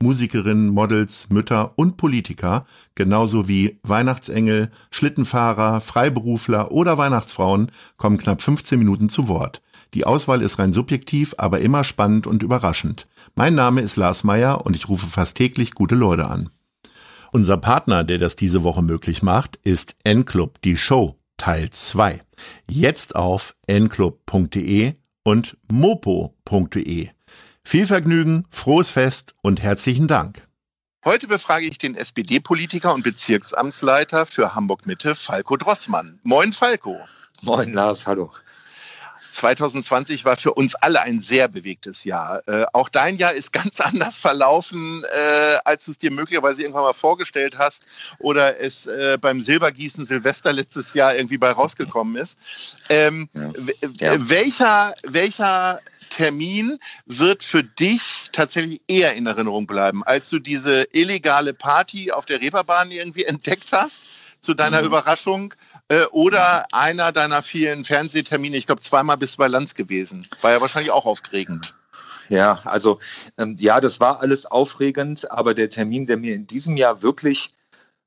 Musikerinnen, Models, Mütter und Politiker, genauso wie Weihnachtsengel, Schlittenfahrer, Freiberufler oder Weihnachtsfrauen, kommen knapp 15 Minuten zu Wort. Die Auswahl ist rein subjektiv, aber immer spannend und überraschend. Mein Name ist Lars Meyer und ich rufe fast täglich gute Leute an. Unser Partner, der das diese Woche möglich macht, ist N-Club, die Show, Teil 2. Jetzt auf nclub.de und mopo.de. Viel Vergnügen, frohes Fest und herzlichen Dank. Heute befrage ich den SPD-Politiker und Bezirksamtsleiter für Hamburg-Mitte, Falco Drossmann. Moin, Falco. Moin, Lars, hallo. 2020 war für uns alle ein sehr bewegtes Jahr. Äh, auch dein Jahr ist ganz anders verlaufen, äh, als du es dir möglicherweise irgendwann mal vorgestellt hast oder es äh, beim Silbergießen Silvester letztes Jahr irgendwie bei rausgekommen ist. Ähm, ja. Ja. Welcher, welcher Termin wird für dich tatsächlich eher in Erinnerung bleiben, als du diese illegale Party auf der Reeperbahn irgendwie entdeckt hast? zu deiner mhm. Überraschung äh, oder einer deiner vielen Fernsehtermine, ich glaube zweimal bis bei Lanz gewesen. War ja wahrscheinlich auch aufregend. Ja, also ähm, ja, das war alles aufregend, aber der Termin, der mir in diesem Jahr wirklich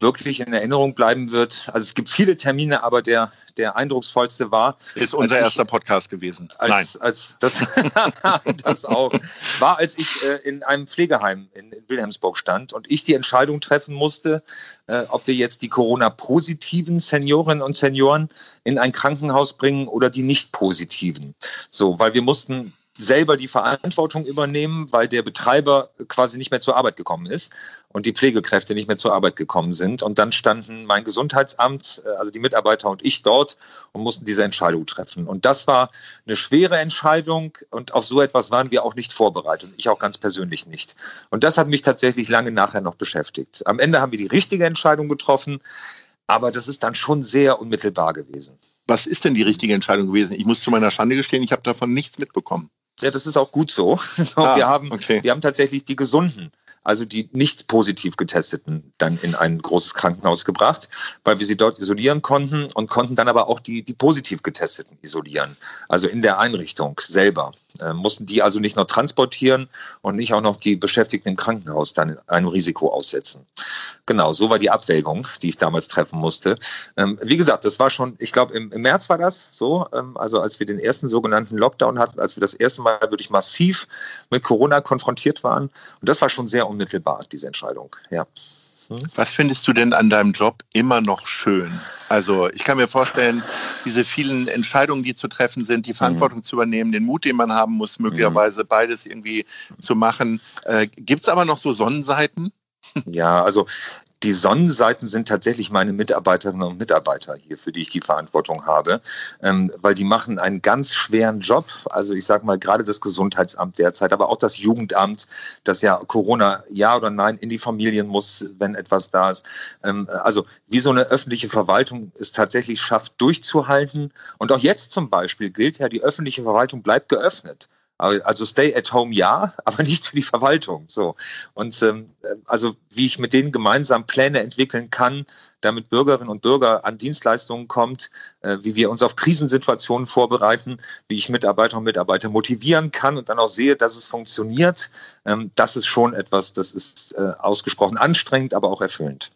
wirklich in Erinnerung bleiben wird. Also es gibt viele Termine, aber der, der eindrucksvollste war. Ist unser erster ich, Podcast gewesen. Als, Nein. Als das, das auch. War, als ich äh, in einem Pflegeheim in, in, Wilhelmsburg stand und ich die Entscheidung treffen musste, äh, ob wir jetzt die Corona-positiven Seniorinnen und Senioren in ein Krankenhaus bringen oder die nicht positiven. So, weil wir mussten selber die Verantwortung übernehmen, weil der Betreiber quasi nicht mehr zur Arbeit gekommen ist und die Pflegekräfte nicht mehr zur Arbeit gekommen sind. Und dann standen mein Gesundheitsamt, äh, also die Mitarbeiter und ich dort und mussten diese Entscheidung treffen. Und das war eine schwere Entscheidung und auf so etwas waren wir auch nicht vorbereitet. Ich auch ganz persönlich nicht. Und das hat mich tatsächlich lange nachher noch beschäftigt. Am Ende haben wir die richtige Entscheidung getroffen, aber das ist dann schon sehr unmittelbar gewesen. Was ist denn die richtige Entscheidung gewesen? Ich muss zu meiner Schande gestehen, ich habe davon nichts mitbekommen. Ja, das ist auch gut so. Ah, wir, haben, okay. wir haben tatsächlich die Gesunden also die nicht positiv getesteten, dann in ein großes Krankenhaus gebracht, weil wir sie dort isolieren konnten und konnten dann aber auch die, die positiv getesteten isolieren. Also in der Einrichtung selber. Äh, mussten die also nicht noch transportieren und nicht auch noch die Beschäftigten im Krankenhaus dann einem Risiko aussetzen. Genau, so war die Abwägung, die ich damals treffen musste. Ähm, wie gesagt, das war schon, ich glaube, im, im, März war das so, ähm, also als wir den ersten sogenannten Lockdown hatten, als wir das erste Mal wirklich massiv mit Corona konfrontiert waren. Und das war schon sehr unmittelbar, diese Entscheidung. Ja. Hm? Was findest du denn an deinem Job immer noch schön? Also ich kann mir vorstellen, diese vielen Entscheidungen, die zu treffen sind, die Verantwortung mhm. zu übernehmen, den Mut, den man haben muss, möglicherweise mhm. beides irgendwie zu machen. Äh, Gibt es aber noch so Sonnenseiten? Ja, also die Sonnenseiten sind tatsächlich meine Mitarbeiterinnen und Mitarbeiter hier, für die ich die Verantwortung habe, ähm, weil die machen einen ganz schweren Job. Also ich sage mal gerade das Gesundheitsamt derzeit, aber auch das Jugendamt, das ja Corona ja oder nein in die Familien muss, wenn etwas da ist. Ähm, also wie so eine öffentliche Verwaltung es tatsächlich schafft, durchzuhalten. Und auch jetzt zum Beispiel gilt ja, die öffentliche Verwaltung bleibt geöffnet. Also Stay at Home ja, aber nicht für die Verwaltung. So und ähm, also wie ich mit denen gemeinsam Pläne entwickeln kann, damit Bürgerinnen und Bürger an Dienstleistungen kommt, äh, wie wir uns auf Krisensituationen vorbereiten, wie ich Mitarbeiter und Mitarbeiter motivieren kann und dann auch sehe, dass es funktioniert. Ähm, das ist schon etwas, das ist äh, ausgesprochen anstrengend, aber auch erfüllend.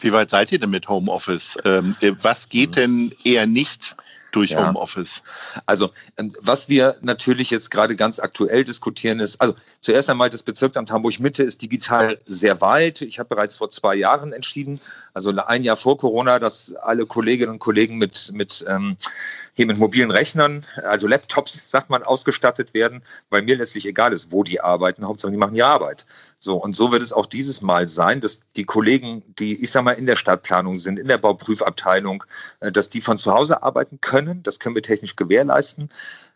Wie weit seid ihr denn mit Homeoffice? Ähm, was geht mhm. denn eher nicht? Durch ja. Homeoffice? Also ähm, was wir natürlich jetzt gerade ganz aktuell diskutieren ist, also zuerst einmal das Bezirksamt Hamburg Mitte ist digital sehr weit. Ich habe bereits vor zwei Jahren entschieden, also ein Jahr vor Corona, dass alle Kolleginnen und Kollegen mit, mit, ähm, hier mit mobilen Rechnern, also Laptops, sagt man, ausgestattet werden, weil mir letztlich egal ist, wo die arbeiten, Hauptsache die machen die Arbeit. So, und so wird es auch dieses Mal sein, dass die Kollegen, die, ich sag mal, in der Stadtplanung sind, in der Bauprüfabteilung, äh, dass die von zu Hause arbeiten können können. Das können wir technisch gewährleisten.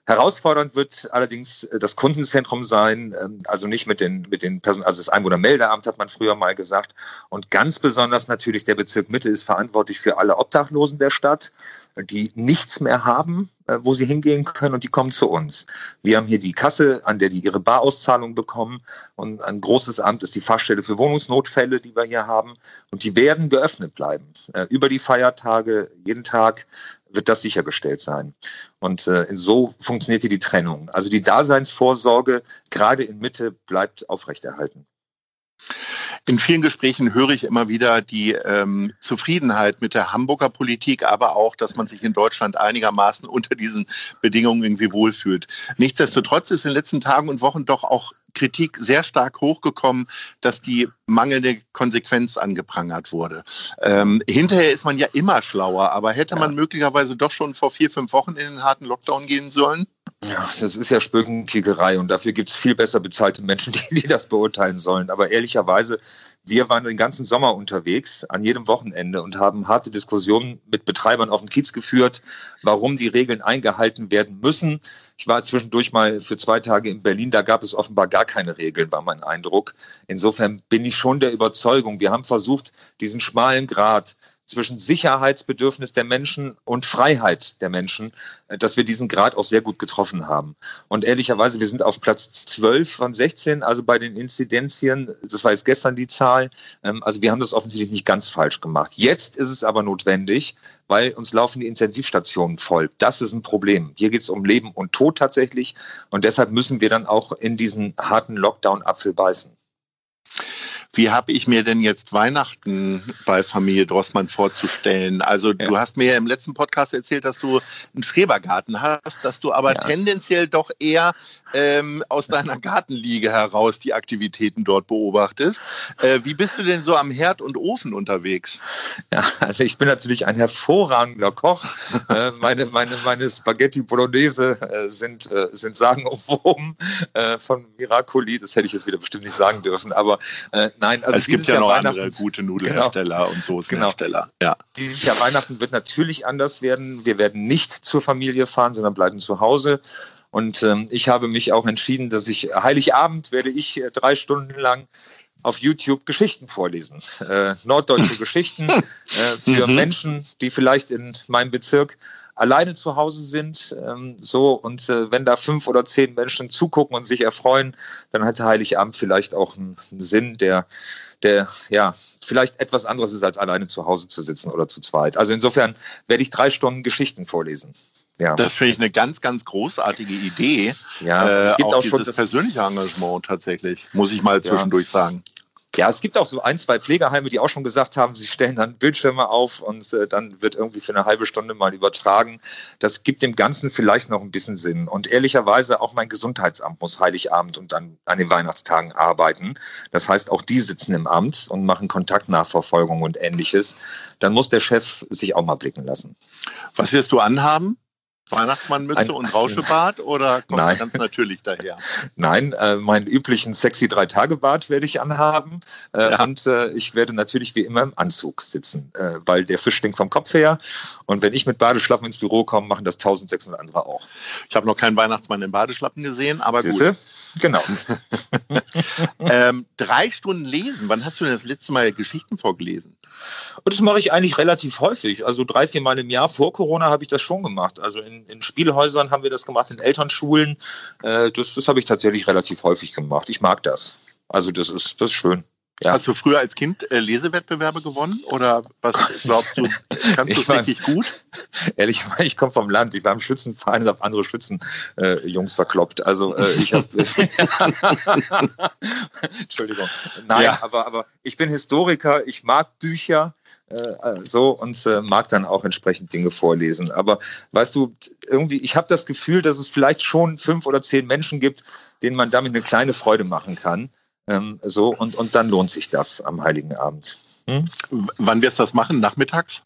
Herausfordernd wird allerdings äh, das Kundenzentrum sein, ähm, also nicht mit den, mit den Personen, also das Einwohnermeldeamt hat man früher mal gesagt. Und ganz besonders natürlich der Bezirk Mitte ist verantwortlich für alle Obdachlosen der Stadt, die nichts mehr haben, äh, wo sie hingehen können und die kommen zu uns. Wir haben hier die Kasse, an der die ihre Barauszahlung bekommen und ein großes Amt ist die Fachstelle für Wohnungsnotfälle, die wir hier haben und die werden geöffnet bleiben. Äh, über die Feiertage, jeden Tag wird das sichergestellt sein. Und äh, so funktioniert hier die Trennung. Also die Daseinsvorsorge gerade in Mitte bleibt aufrechterhalten. In vielen Gesprächen höre ich immer wieder die ähm, Zufriedenheit mit der Hamburger Politik, aber auch, dass man sich in Deutschland einigermaßen unter diesen Bedingungen irgendwie wohlfühlt. Nichtsdestotrotz ist in den letzten Tagen und Wochen doch auch Kritik sehr stark hochgekommen, dass die mangelnde Konsequenz angeprangert wurde. Ähm, hinterher ist man ja immer schlauer, aber hätte man möglicherweise doch schon vor vier, fünf Wochen in den harten Lockdown gehen sollen? Ja, das ist ja Spökenkickerei und dafür gibt es viel besser bezahlte Menschen, die, die das beurteilen sollen. Aber ehrlicherweise, wir waren den ganzen Sommer unterwegs, an jedem Wochenende und haben harte Diskussionen mit Betreibern auf dem Kiez geführt, warum die Regeln eingehalten werden müssen. Ich war zwischendurch mal für zwei Tage in Berlin, da gab es offenbar gar keine Regeln, war mein Eindruck. Insofern bin ich schon der Überzeugung, wir haben versucht, diesen schmalen Grat zwischen Sicherheitsbedürfnis der Menschen und Freiheit der Menschen, äh, dass wir diesen Grad auch sehr gut getroffen haben. Und ehrlicherweise, wir sind auf Platz 12 von 16, also bei den Inzidenzien, das war jetzt gestern die Zahl, ähm, also wir haben das offensichtlich nicht ganz falsch gemacht. Jetzt ist es aber notwendig, weil uns laufen die Intensivstationen voll. Das ist ein Problem. Hier geht es um Leben und Tod tatsächlich und deshalb müssen wir dann auch in diesen harten Lockdown-Apfel beißen. Wie habe ich mir denn jetzt Weihnachten bei Familie Drossmann vorzustellen? Also ja. du hast mir ja im letzten Podcast erzählt, dass du einen Schrebergarten hast, dass du aber ja. tendenziell doch eher ähm, aus deiner Gartenliege heraus die Aktivitäten dort beobachtest. Äh, wie bist du denn so am Herd und Ofen unterwegs? Ja, also ich bin natürlich ein hervorragender Koch. äh, meine, meine, meine Spaghetti Bolognese äh, sind, äh, sind sagenumwoben äh, von Miracoli. Das hätte ich jetzt wieder bestimmt nicht sagen dürfen. Aber äh, nein, Nein, also es gibt ja Jahr noch andere gute Nudelhersteller genau. und Soßenhersteller. Genau. Ja. Dieses Jahr Weihnachten wird natürlich anders werden. Wir werden nicht zur Familie fahren, sondern bleiben zu Hause. Und ähm, ich habe mich auch entschieden, dass ich Heiligabend werde ich äh, drei Stunden lang auf YouTube Geschichten vorlesen. Äh, norddeutsche Geschichten äh, für mhm. Menschen, die vielleicht in meinem Bezirk alleine zu Hause sind. Ähm, so und äh, wenn da fünf oder zehn Menschen zugucken und sich erfreuen, dann hat Heiligabend vielleicht auch einen, einen Sinn, der, der ja vielleicht etwas anderes ist, als alleine zu Hause zu sitzen oder zu zweit. Also insofern werde ich drei Stunden Geschichten vorlesen. Ja. Das finde ich eine ganz, ganz großartige Idee. Ja, äh, es gibt auch, auch dieses persönliche Engagement tatsächlich, muss ich mal zwischendurch ja. sagen. Ja, es gibt auch so ein, zwei Pflegeheime, die auch schon gesagt haben, sie stellen dann Bildschirme auf und äh, dann wird irgendwie für eine halbe Stunde mal übertragen. Das gibt dem Ganzen vielleicht noch ein bisschen Sinn. Und ehrlicherweise auch mein Gesundheitsamt muss Heiligabend und dann an den Weihnachtstagen arbeiten. Das heißt, auch die sitzen im Amt und machen Kontaktnachverfolgung und ähnliches. Dann muss der Chef sich auch mal blicken lassen. Was wirst du anhaben? Weihnachtsmannmütze und Rauschebart oder kommst Nein. du ganz natürlich daher? Nein, äh, meinen üblichen sexy Drei-Tage-Bart werde ich anhaben äh, ja. und äh, ich werde natürlich wie immer im Anzug sitzen, äh, weil der Fisch stinkt vom Kopf her und wenn ich mit Badeschlappen ins Büro komme, machen das 1600 andere auch. Ich habe noch keinen Weihnachtsmann in Badeschlappen gesehen, aber Siehste? gut. Genau. ähm, drei Stunden lesen, wann hast du denn das letzte Mal Geschichten vorgelesen? Und das mache ich eigentlich relativ häufig. Also drei, vier Mal im Jahr vor Corona habe ich das schon gemacht. Also in, in Spielhäusern haben wir das gemacht, in Elternschulen. Äh, das das habe ich tatsächlich relativ häufig gemacht. Ich mag das. Also das ist, das ist schön. Ja. Hast du früher als Kind äh, Lesewettbewerbe gewonnen oder was glaubst du? Kannst du es wirklich gut? Ehrlich, ich komme vom Land. Ich war im Schützenverein und habe andere Schützenjungs äh, verkloppt. Also äh, ich habe. Entschuldigung. Nein, ja. aber, aber ich bin Historiker. Ich mag Bücher äh, so und äh, mag dann auch entsprechend Dinge vorlesen. Aber weißt du, irgendwie, ich habe das Gefühl, dass es vielleicht schon fünf oder zehn Menschen gibt, denen man damit eine kleine Freude machen kann. Ähm, so, und, und dann lohnt sich das am Heiligen Abend. Hm? Wann wirst du das machen? Nachmittags?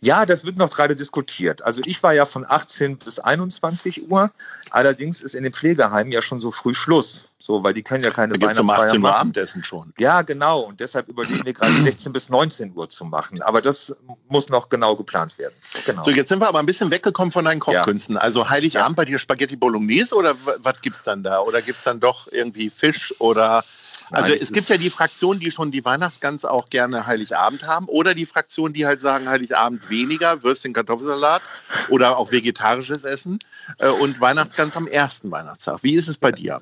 Ja, das wird noch gerade diskutiert. Also ich war ja von 18 bis 21 Uhr. Allerdings ist in den Pflegeheimen ja schon so früh Schluss. So, weil die können ja keine gibt's um Weihnachtsfeier 18 Uhr machen. Abendessen schon. Ja, genau. Und deshalb überlegen wir gerade 16 bis 19 Uhr zu machen. Aber das muss noch genau geplant werden. Genau. So, jetzt sind wir aber ein bisschen weggekommen von deinen Kochkünsten. Also Heiligabend bei dir Spaghetti Bolognese oder was gibt's dann da? Oder gibt's dann doch irgendwie Fisch oder also Nein, es es gibt ja die Fraktion, die schon die Weihnachtsgans auch gerne Heiligabend haben oder die Fraktion, die halt sagen Heiligabend weniger, Würstchen, Kartoffelsalat oder auch vegetarisches Essen äh, und Weihnachtsgans am ersten Weihnachtstag. Wie ist es bei dir?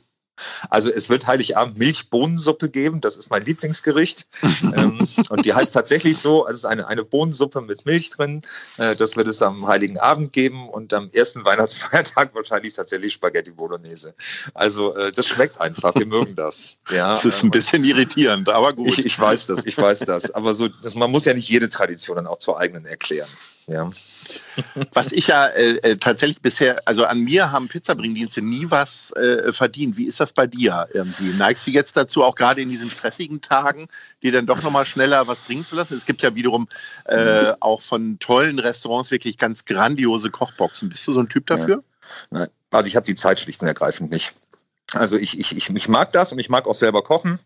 Also es wird Heiligabend Milchbohnensuppe geben, das ist mein Lieblingsgericht. ähm, und die heißt tatsächlich so, also es ist eine, eine Bohnensuppe mit Milch drin. Äh, das wird es am Heiligen Abend geben und am ersten Weihnachtsfeiertag wahrscheinlich tatsächlich Spaghetti Bolognese. Also äh, das schmeckt einfach, wir mögen das. Ja, Das ist ein ähm, bisschen irritierend, aber gut. ich, ich weiß das, ich weiß das. Aber so, das, man muss ja nicht jede Tradition dann auch zur eigenen erklären. Ja. Was ich ja äh, äh, tatsächlich bisher, also an mir haben Pizzabringdienste nie was äh, verdient. Wie ist das bei dir irgendwie? Neigst du jetzt dazu, auch gerade in diesen stressigen Tagen, dir dann doch nochmal schneller was bringen zu lassen? Es gibt ja wiederum äh, auch von tollen Restaurants wirklich ganz grandiose Kochboxen. Bist du so ein Typ dafür? Nein. Also ich habe die Zeit schlicht und ergreifend nicht. Also ich, ich, ich, ich mag das und ich mag auch selber kochen.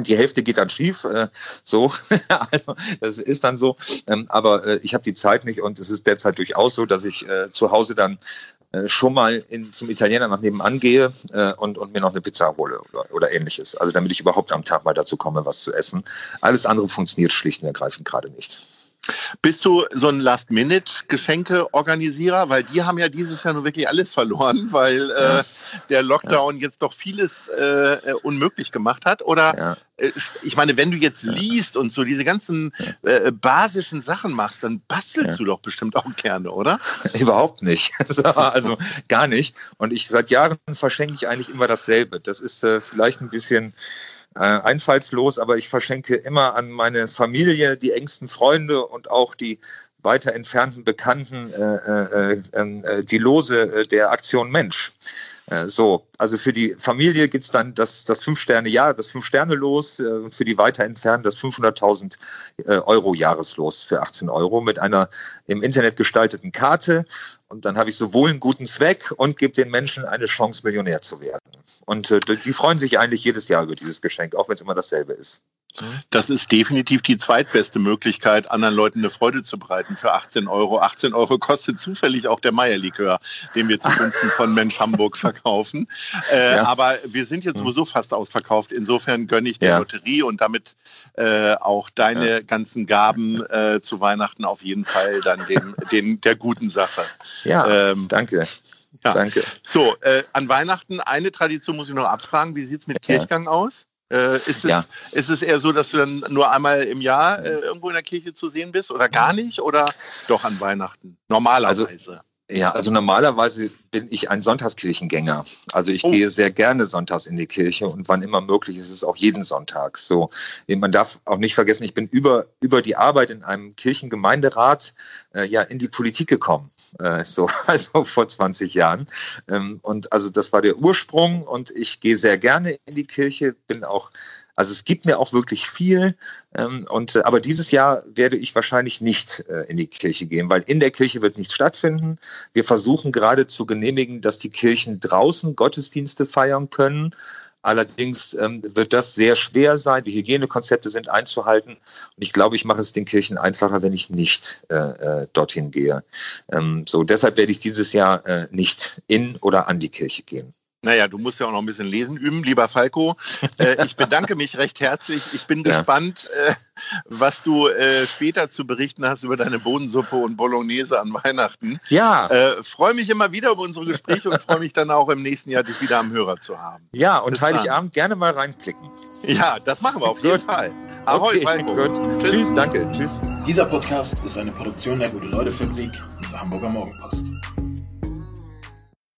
Die Hälfte geht dann schief, äh, so, also das ist dann so. Ähm, aber äh, ich habe die Zeit nicht und es ist derzeit durchaus so, dass ich äh, zu Hause dann äh, schon mal in, zum Italiener nach nebenan gehe äh, und, und mir noch eine Pizza hole oder, oder ähnliches. Also damit ich überhaupt am Tag mal dazu komme, was zu essen. Alles andere funktioniert schlicht und ergreifend gerade nicht. Bist du so ein Last-Minute-Geschenke-Organisierer? Weil die haben ja dieses Jahr nun wirklich alles verloren, weil äh, der Lockdown jetzt doch vieles äh, äh, unmöglich gemacht hat. Oder Ja. äh, ich meine, wenn du jetzt liest und so diese ganzen äh, basischen Sachen machst, dann bastelst Ja. du doch bestimmt auch gerne, oder? Überhaupt nicht. also gar nicht. Und ich seit Jahren verschenke ich eigentlich immer dasselbe. Das ist vielleicht ein bisschen äh, einfallslos, aber ich verschenke immer an meine Familie, die engsten Freunde und auch die weiter entfernten Bekannten äh, äh, äh, die Lose äh, der Aktion Mensch. Äh, so, also für die Familie gibt's dann das, das Fünf-Sterne-Jahr, das Fünf-Sterne-Los, und für die weiter entfernten das 500.000 äh, Euro Jahreslos für 18 Euro mit einer im Internet gestalteten Karte. Und dann habe ich sowohl einen guten Zweck und gebe den Menschen eine Chance, Millionär zu werden. Und die freuen sich eigentlich jedes Jahr über dieses Geschenk, auch wenn es immer dasselbe ist. Das ist definitiv die zweitbeste Möglichkeit, anderen Leuten eine Freude zu bereiten für 18 Euro. 18 Euro kostet zufällig auch der Meierlikör, den wir zugunsten von Mensch Hamburg verkaufen. Äh, Ja. Aber wir sind jetzt sowieso fast ausverkauft. Insofern gönne ich der Ja. Lotterie und damit äh, auch deine ganzen Gaben äh, zu Weihnachten auf jeden Fall dann dem, den, der guten Sache. Ja, Ähm, danke. ja. Danke. So, äh, an Weihnachten eine Tradition muss ich noch abfragen. Wie sieht es mit Ja. Kirchgang aus? Äh, ist, es, Ja. ist es eher so, dass du dann nur einmal im Jahr äh, irgendwo in der Kirche zu sehen bist oder gar nicht? Oder doch an Weihnachten? Normalerweise. Ja, also normalerweise bin ich ein Sonntagskirchengänger. Also ich Oh. gehe sehr gerne sonntags in die Kirche und wann immer möglich ist es auch jeden Sonntag. So, man darf auch nicht vergessen, ich bin über über die Arbeit in einem Kirchengemeinderat äh, ja in die Politik gekommen. Äh, so also vor 20 Jahren. Ähm, und also das war der Ursprung und ich gehe sehr gerne in die Kirche, bin auch also es gibt mir auch wirklich viel. Ähm, und, äh, aber dieses Jahr werde ich wahrscheinlich nicht äh, in die Kirche gehen, weil in der Kirche wird nichts stattfinden. Wir versuchen gerade zu genehmigen, dass die Kirchen draußen Gottesdienste feiern können. Allerdings ähm, wird das sehr schwer sein. Die Hygienekonzepte sind einzuhalten. Und ich glaube, ich mache es den Kirchen einfacher, wenn ich nicht äh, äh, dorthin gehe. Ähm, so, deshalb werde ich dieses Jahr äh, nicht in oder an die Kirche gehen. Naja, du musst ja auch noch ein bisschen lesen üben, lieber Falco. Äh, ich bedanke mich recht herzlich. Ich bin Ja. gespannt, äh, was du äh, später zu berichten hast über deine Bohnensuppe und Bolognese an Weihnachten. Ja, Äh, freue mich immer wieder über unsere Gespräche und freue mich dann auch im nächsten Jahr, dich wieder am Hörer zu haben. ja, und bis dann. Heiligabend gerne mal reinklicken. Ja, das machen wir auf jeden. Fall. Ahoi, Okay, Falco. gut. Tschüss. Tschüss, danke. Tschüss. Dieser Podcast ist eine Produktion der Gute-Leute-Fabrik und der Hamburger Morgenpost.